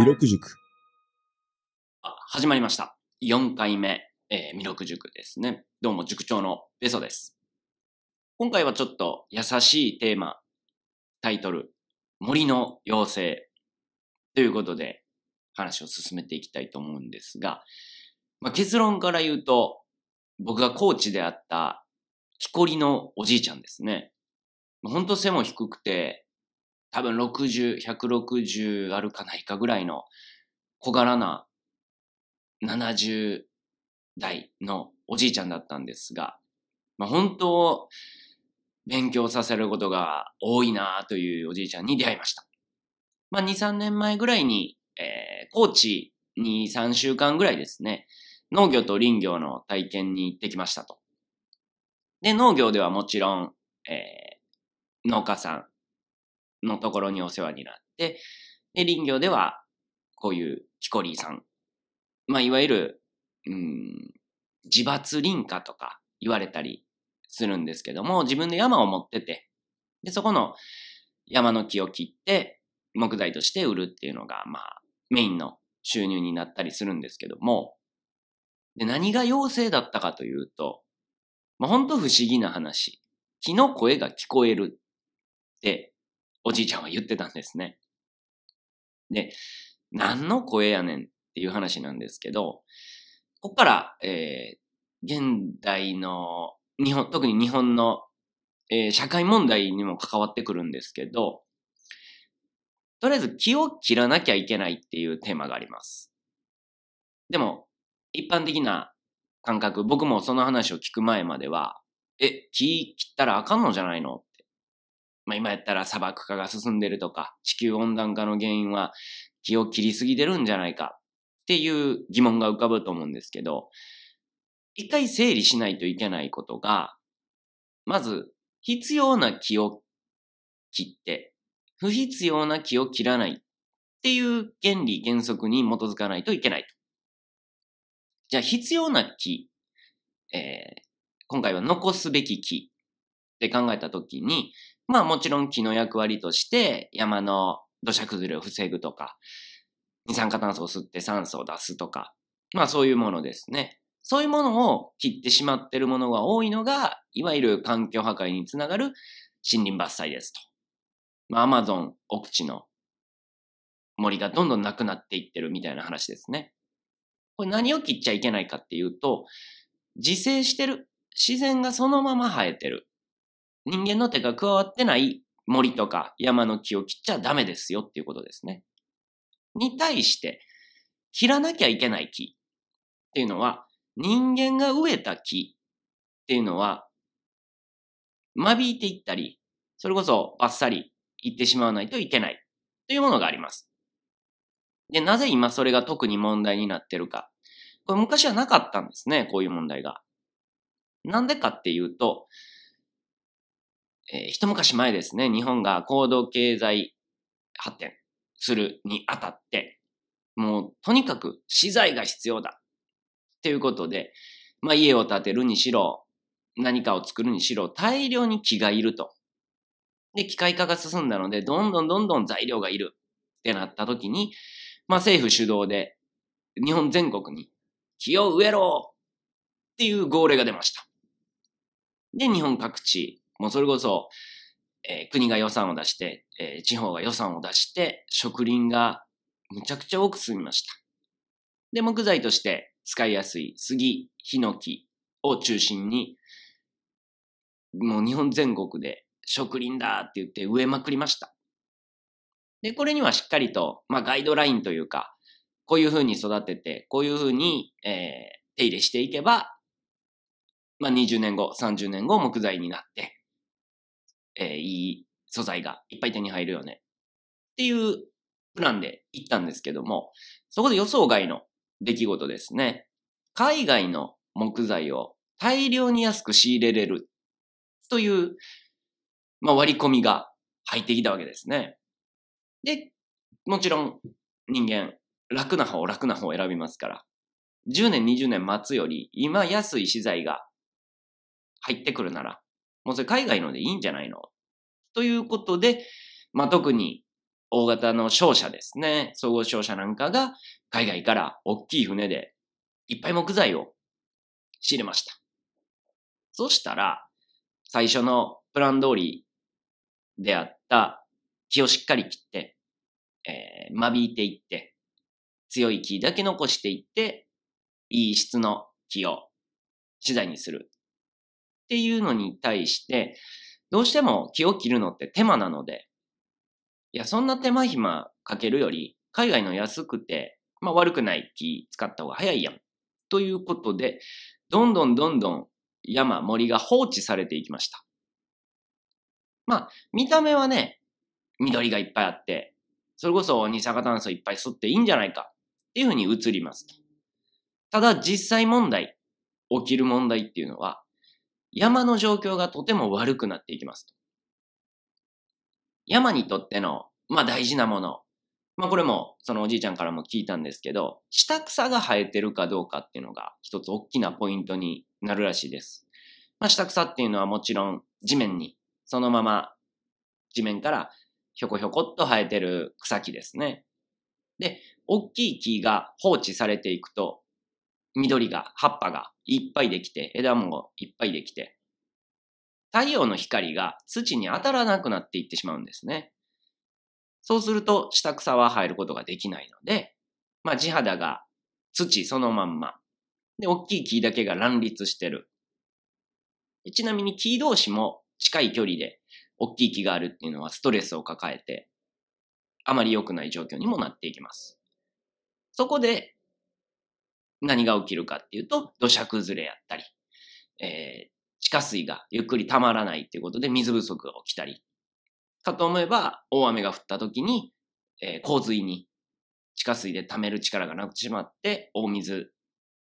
弥勒塾。始まりました。4回目、えー、弥勒塾ですね。どうも塾長のベソです。今回はちょっと優しいテーマ、タイトル、森の妖精ということで話を進めていきたいと思うんですが、まあ、結論から言うと、僕がコーチであった木こりのおじいちゃんですね。ほんと背も低くて、多分60、160あるかないかぐらいの小柄な70代のおじいちゃんだったんですが、まあ、本当、勉強させることが多いなというおじいちゃんに出会いました。まあ、2、3年前ぐらいに、えー、高知に3週間ぐらいですね、農業と林業の体験に行ってきましたと。で、農業ではもちろん、えー、農家さんのところにお世話になって、で、林業では、こういうキコリーさん。まあ、いわゆる、うん、自伐林家とか言われたりするんですけども、自分で山を持ってて、で、そこの山の木を切って、木材として売るっていうのが、まあ、メインの収入になったりするんですけども、で、何が妖精だったかというと、まあ、ほんと不思議な話。木の声が聞こえるって、おじいちゃんは言ってたんですね。で、何の声やねんっていう話なんですけど、ここから、えー、現代の日本、特に日本の、えー、社会問題にも関わってくるんですけど、とりあえず気を切らなきゃいけないっていうテーマがあります。でも、一般的な感覚、僕もその話を聞く前までは、え、木切ったらあかんのじゃないのっ。まあ今やったら砂漠化が進んでるとか、地球温暖化の原因は木を切りすぎてるんじゃないかっていう疑問が浮かぶと思うんですけど、一回整理しないといけないことが、まず必要な木を切って、不必要な木を切らないっていう原理原則に基づかないといけないと。じゃあ必要な木、えー、今回は残すべき木って考えたときに、まあもちろん木の役割として山の土砂崩れを防ぐとか、二酸化炭素を吸って酸素を出すとか、まあそういうものですね。そういうものを切ってしまってるものが多いのが、いわゆる環境破壊につながる森林伐採ですと。まあアマゾン奥地の森がどんどんなくなっていってるみたいな話ですね。これ何を切っちゃいけないかっていうと、自生してる。自然がそのまま生えてる。人間の手が加わってない森とか山の木を切っちゃダメですよっていうことですね。に対して、切らなきゃいけない木っていうのは、人間が植えた木っていうのは、間引いていったり、それこそバッサリいってしまわないといけないというものがあります。で、なぜ今それが特に問題になってるか。これ昔はなかったんですね、こういう問題が。なんでかっていうと、えー、一昔前ですね、日本が高度経済発展するにあたって、もうとにかく資材が必要だ。っていうことで、まあ家を建てるにしろ、何かを作るにしろ、大量に木がいると。で、機械化が進んだので、どんどんどんどん材料がいるってなった時に、まあ政府主導で、日本全国に木を植えろっていう号令が出ました。で、日本各地、もうそれこそ、えー、国が予算を出して、えー、地方が予算を出して、植林がむちゃくちゃ多く進みました。で、木材として使いやすい杉、ヒノキを中心に、もう日本全国で植林だって言って植えまくりました。で、これにはしっかりと、まあガイドラインというか、こういう風に育てて、こういう風に、えー、手入れしていけば、まあ20年後、30年後木材になって、えー、いい素材がいっぱい手に入るよね。っていうプランで行ったんですけども、そこで予想外の出来事ですね。海外の木材を大量に安く仕入れれるという、まあ、割り込みが入ってきたわけですね。で、もちろん人間、楽な方、楽な方を選びますから、10年、20年待つより、今安い資材が入ってくるなら、もうそれ海外のでいいんじゃないの？ということで、まあ、特に大型の商社ですね、総合商社なんかが海外から大きい船でいっぱい木材を仕入れました。そしたら、最初のプラン通りであった木をしっかり切って、えー、間引いていって、強い木だけ残していって、いい質の木を資材にする。っていうのに対して、どうしても木を切るのって手間なので、いや、そんな手間暇かけるより、海外の安くて、まあ悪くない木使った方が早いやん。ということで、どんどんどんどん山、森が放置されていきました。まあ、見た目はね、緑がいっぱいあって、それこそ二酸化炭素いっぱい吸っていいんじゃないかっていうふうに映ります。ただ実際問題、起きる問題っていうのは、山の状況がとても悪くなっていきます。山にとっての、まあ大事なもの。まあこれも、そのおじいちゃんからも聞いたんですけど、下草が生えてるかどうかっていうのが一つ大きなポイントになるらしいです。まあ下草っていうのはもちろん地面にそのまま地面からひょこひょこっと生えてる草木ですね。で、大きい木が放置されていくと、緑が、葉っぱがいっぱいできて、枝もいっぱいできて、太陽の光が土に当たらなくなっていってしまうんですね。そうすると下草は生えることができないので、まあ地肌が土そのまんま。で、大きい木だけが乱立してる。ちなみに木同士も近い距離で大きい木があるっていうのはストレスを抱えて、あまり良くない状況にもなっていきます。そこで何が起きるかっていうと、土砂崩れやったり、えー、地下水がゆっくり溜まらないっていうことで水不足が起きたり、かと思えば大雨が降った時に、えー、洪水に地下水で溜める力がなくてしまって、大水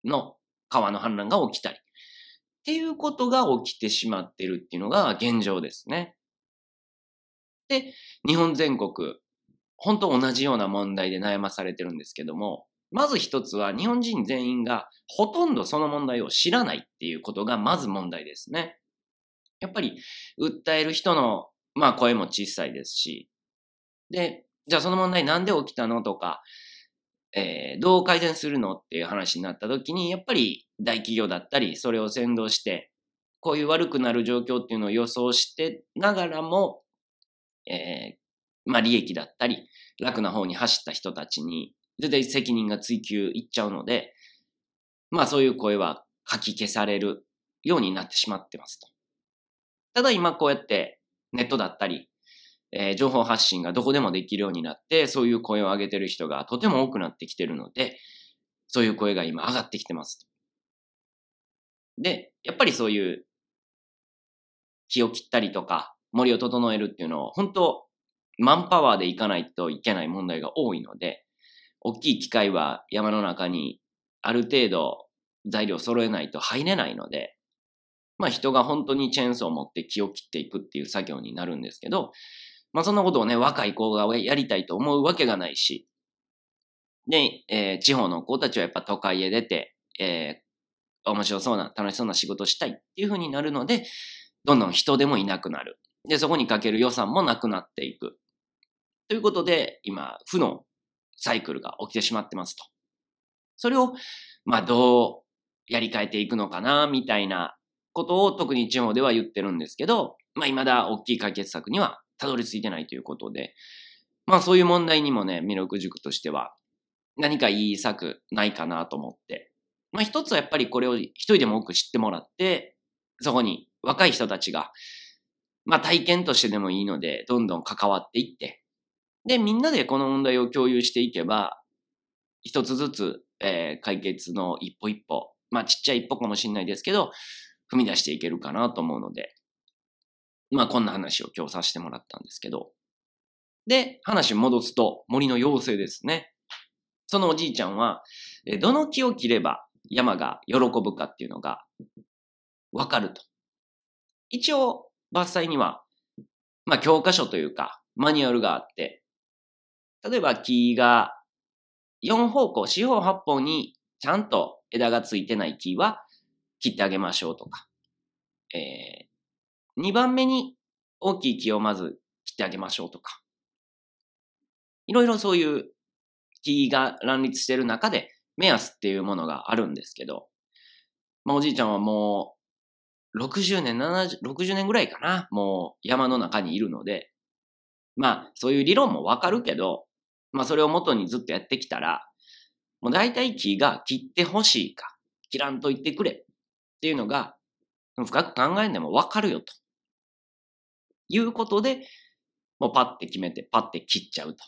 の川の氾濫が起きたり、っていうことが起きてしまってるっていうのが現状ですね。で、日本全国、本当同じような問題で悩まされてるんですけども、まず一つは日本人全員がほとんどその問題を知らないっていうことがまず問題ですね。やっぱり訴える人の、まあ声も小さいですし、で、じゃあその問題なんで起きたのとか、えー、どう改善するのっていう話になった時に、やっぱり大企業だったり、それを先導して、こういう悪くなる状況っていうのを予想してながらも、えー、まあ利益だったり、楽な方に走った人たちに絶対責任が追及いっちゃうので、まあそういう声は書き消されるようになってしまってますと。ただ今こうやってネットだったり、えー、情報発信がどこでもできるようになって、そういう声を上げてる人がとても多くなってきてるので、そういう声が今上がってきてます。で、やっぱりそういう木を切ったりとか森を整えるっていうのを本当マンパワーでいかないといけない問題が多いので、大きい機械は山の中にある程度材料揃えないと入れないので、まあ人が本当にチェーンソーを持って木を切っていくっていう作業になるんですけど、まあそんなことをね、若い子がやりたいと思うわけがないし、で、えー、地方の子たちはやっぱ都会へ出て、えー、面白そうな、楽しそうな仕事したいっていう風になるので、どんどん人でもいなくなる。で、そこにかける予算もなくなっていく。ということで、今、負のサイクルが起きてしまってますと。それを、まあ、どうやり替えていくのかな、みたいなことを特に地方では言ってるんですけど、まあ、未だ大きい解決策にはたどり着いてないということで、まあ、そういう問題にもね、魅力塾としては何かいい策ないかなと思って、まあ、一つはやっぱりこれを一人でも多く知ってもらって、そこに若い人たちが、まあ、体験としてでもいいので、どんどん関わっていって、で、みんなでこの問題を共有していけば、一つずつ、えー、解決の一歩一歩、まあちっちゃい一歩かもしれないですけど、踏み出していけるかなと思うので、まあこんな話を今日させてもらったんですけど。で、話戻すと森の妖精ですね。そのおじいちゃんは、どの木を切れば山が喜ぶかっていうのがわかると。一応、伐採には、まあ教科書というか、マニュアルがあって、例えば木が4方向、四方八方にちゃんと枝がついてない木は切ってあげましょうとか、えー、2番目に大きい木をまず切ってあげましょうとか、いろいろそういう木が乱立してる中で、目安っていうものがあるんですけど、まあおじいちゃんはもう、60年、70、60年ぐらいかな。もう山の中にいるので、まあそういう理論もわかるけど、まあそれを元にずっとやってきたら、もう大体木が切ってほしいか、切らんと言ってくれっていうのが、深く考えんでもわかるよと。いうことで、もうパッて決めて、パッて切っちゃうと。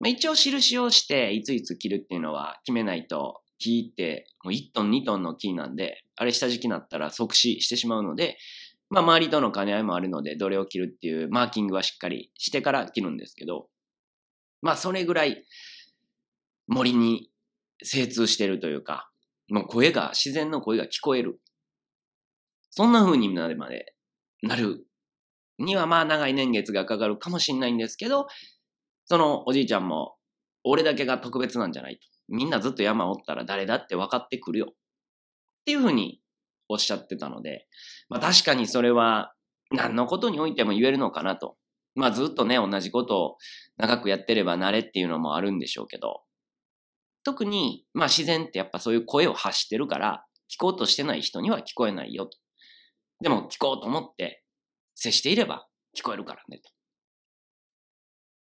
まあ、一応印をして、いついつ切るっていうのは決めないと、木ってもう1トン2トンの木なんで、あれ下敷きになったら即死してしまうので、まあ周りとの兼ね合いもあるので、どれを切るっていうマーキングはしっかりしてから切るんですけど、まあそれぐらい森に精通してるというか、もう声が、自然の声が聞こえる。そんな風になるまでなるにはまあ長い年月がかかるかもしれないんですけど、そのおじいちゃんも、俺だけが特別なんじゃないと。みんなずっと山おったら誰だって分かってくるよ。っていう風におっしゃってたので、まあ確かにそれは何のことにおいても言えるのかなと。まあずっとね、同じことを長くやってれば慣れっていうのもあるんでしょうけど、特に、まあ自然ってやっぱそういう声を発してるから、聞こうとしてない人には聞こえないよと。でも聞こうと思って接していれば聞こえるからねと。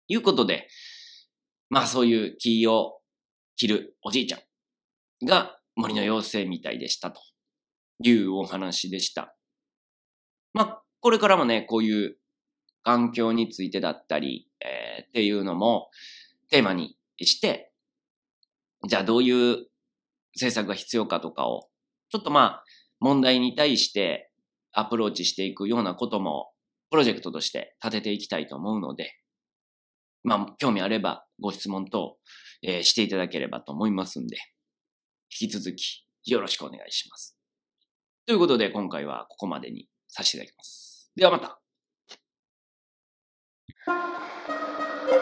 いうことで、まあそういう木を切るおじいちゃんが森の妖精みたいでしたというお話でした。まあこれからもね、こういう環境についてだったり、えー、っていうのもテーマにして、じゃあどういう政策が必要かとかを、ちょっとまあ問題に対してアプローチしていくようなこともプロジェクトとして立てていきたいと思うので、まあ、興味あればご質問等、えー、していただければと思いますんで、引き続きよろしくお願いします。ということで、今回はここまでにさせていただきます。ではまた。Thank you.